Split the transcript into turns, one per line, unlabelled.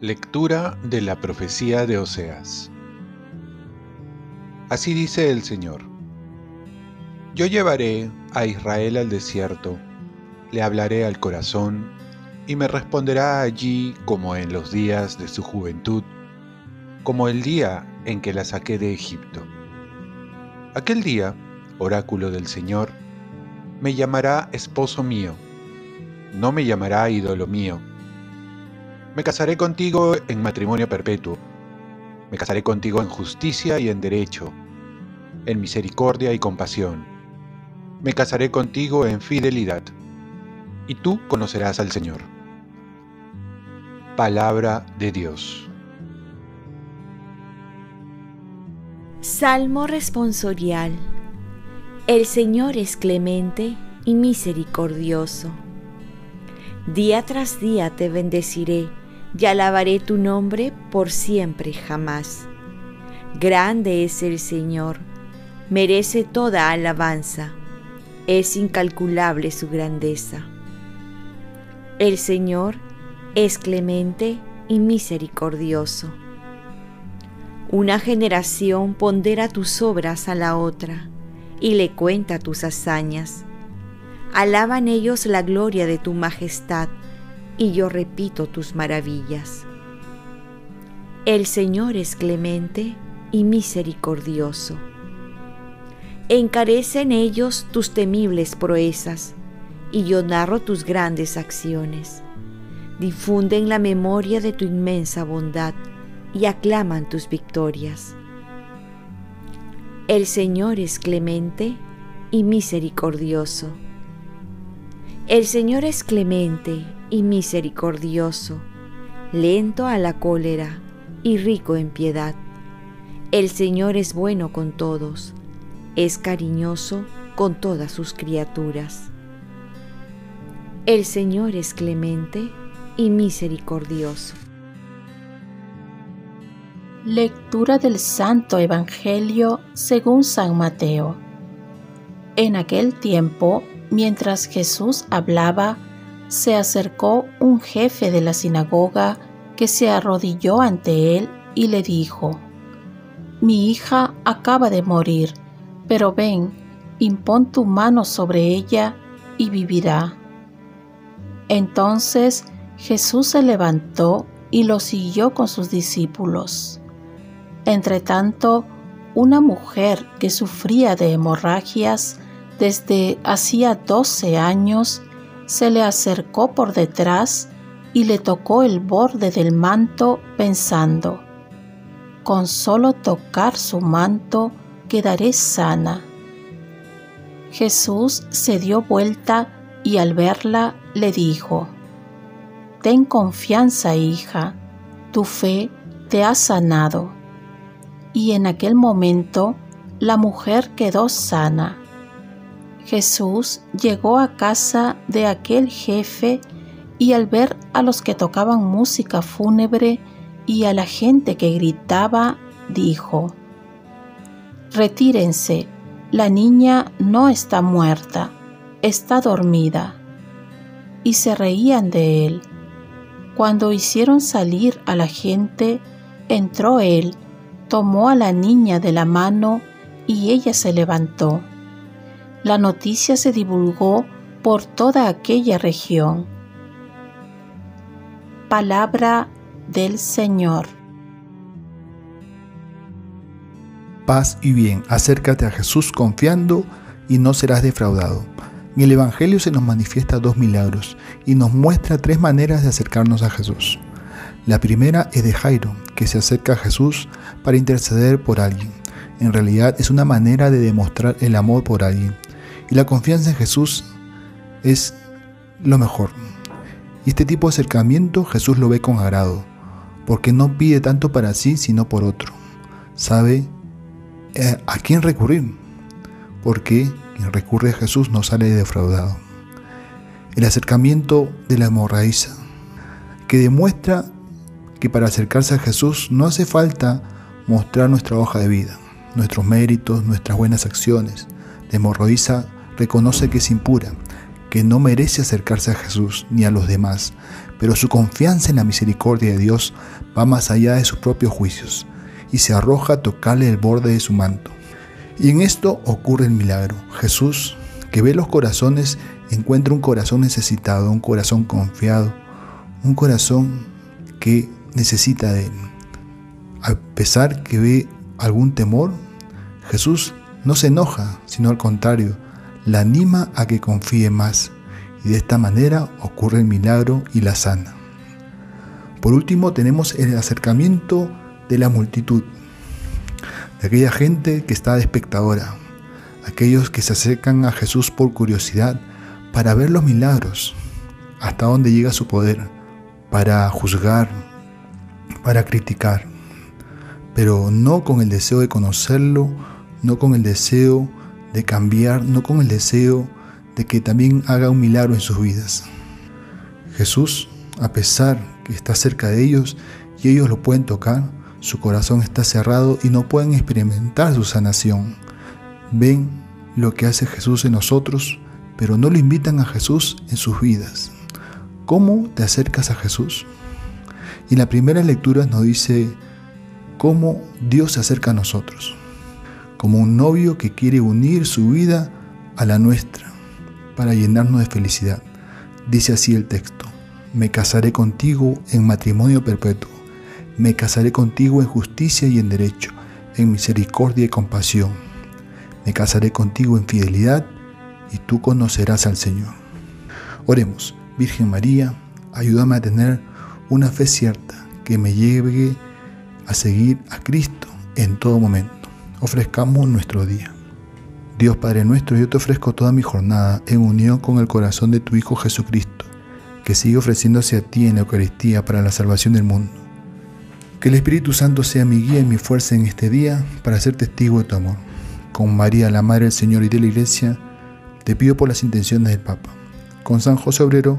Lectura de la profecía de Oseas. Así dice el Señor. Yo llevaré a Israel al desierto, le hablaré al corazón, y me responderá allí como en los días de su juventud, como el día en que la saqué de Egipto. Aquel día, oráculo del Señor, me llamará esposo mío, no me llamará ídolo mío me casaré contigo en matrimonio perpetuo. Me casaré contigo en justicia y en derecho, en misericordia y compasión. Me casaré contigo en fidelidad. Y tú conocerás al Señor. Palabra de Dios.
Salmo responsorial. El Señor es clemente y misericordioso. Día tras día te bendeciré y alabaré tu nombre por siempre jamás. Grande es el Señor, merece toda alabanza, es incalculable su grandeza. El Señor es clemente y misericordioso. Una generación pondera tus obras a la otra y le cuenta tus hazañas. Alaban ellos la gloria de tu majestad y yo repito tus maravillas. El Señor es clemente y misericordioso. Encarecen ellos tus temibles proezas, y yo narro tus grandes acciones. Difunden la memoria de tu inmensa bondad y aclaman tus victorias. El Señor es clemente y misericordioso. El Señor es clemente y misericordioso, lento a la cólera y rico en piedad. El Señor es bueno con todos, es cariñoso con todas sus criaturas. El Señor es clemente y misericordioso.
Lectura del Santo Evangelio según San Mateo. En aquel tiempo, mientras Jesús hablaba, se acercó un jefe de la sinagoga que se arrodilló ante él y le dijo, Mi hija acaba de morir, pero ven, impón tu mano sobre ella y vivirá. Entonces Jesús se levantó y lo siguió con sus discípulos. Entretanto, una mujer que sufría de hemorragias desde hacía doce años se le acercó por detrás y le tocó el borde del manto pensando, con solo tocar su manto quedaré sana. Jesús se dio vuelta y al verla le dijo, Ten confianza, hija, tu fe te ha sanado. Y en aquel momento la mujer quedó sana. Jesús llegó a casa de aquel jefe y al ver a los que tocaban música fúnebre y a la gente que gritaba, dijo, Retírense, la niña no está muerta, está dormida. Y se reían de él. Cuando hicieron salir a la gente, entró él, tomó a la niña de la mano y ella se levantó la noticia se divulgó por toda aquella región. Palabra del Señor.
Paz y bien, acércate a Jesús confiando y no serás defraudado. En el Evangelio se nos manifiesta dos milagros y nos muestra tres maneras de acercarnos a Jesús. La primera es de Jairo, que se acerca a Jesús para interceder por alguien. En realidad es una manera de demostrar el amor por alguien y la confianza en Jesús es lo mejor. Y este tipo de acercamiento Jesús lo ve con agrado, porque no pide tanto para sí, sino por otro. Sabe eh, a quién recurrir, porque quien recurre a Jesús no sale defraudado. El acercamiento de la hemorraíza, que demuestra que para acercarse a Jesús no hace falta mostrar nuestra hoja de vida, nuestros méritos, nuestras buenas acciones. La hemorroísa reconoce que es impura, que no merece acercarse a Jesús ni a los demás, pero su confianza en la misericordia de Dios va más allá de sus propios juicios y se arroja a tocarle el borde de su manto. Y en esto ocurre el milagro. Jesús, que ve los corazones, encuentra un corazón necesitado, un corazón confiado, un corazón que necesita de Él. A pesar que ve algún temor, Jesús no se enoja, sino al contrario, la anima a que confíe más y de esta manera ocurre el milagro y la sana. Por último tenemos el acercamiento de la multitud, de aquella gente que está de espectadora, aquellos que se acercan a Jesús por curiosidad para ver los milagros, hasta dónde llega su poder, para juzgar, para criticar, pero no con el deseo de conocerlo, no con el deseo de cambiar, no con el deseo de que también haga un milagro en sus vidas. Jesús, a pesar que está cerca de ellos y ellos lo pueden tocar, su corazón está cerrado y no pueden experimentar su sanación. Ven lo que hace Jesús en nosotros, pero no lo invitan a Jesús en sus vidas. ¿Cómo te acercas a Jesús? Y la primera lectura nos dice cómo Dios se acerca a nosotros como un novio que quiere unir su vida a la nuestra para llenarnos de felicidad. Dice así el texto, me casaré contigo en matrimonio perpetuo, me casaré contigo en justicia y en derecho, en misericordia y compasión, me casaré contigo en fidelidad y tú conocerás al Señor. Oremos, Virgen María, ayúdame a tener una fe cierta que me lleve a seguir a Cristo en todo momento ofrezcamos nuestro día. Dios Padre nuestro, yo te ofrezco toda mi jornada en unión con el corazón de tu Hijo Jesucristo, que sigue ofreciéndose a ti en la Eucaristía para la salvación del mundo. Que el Espíritu Santo sea mi guía y mi fuerza en este día para ser testigo de tu amor. Con María, la Madre del Señor y de la Iglesia, te pido por las intenciones del Papa. Con San José Obrero,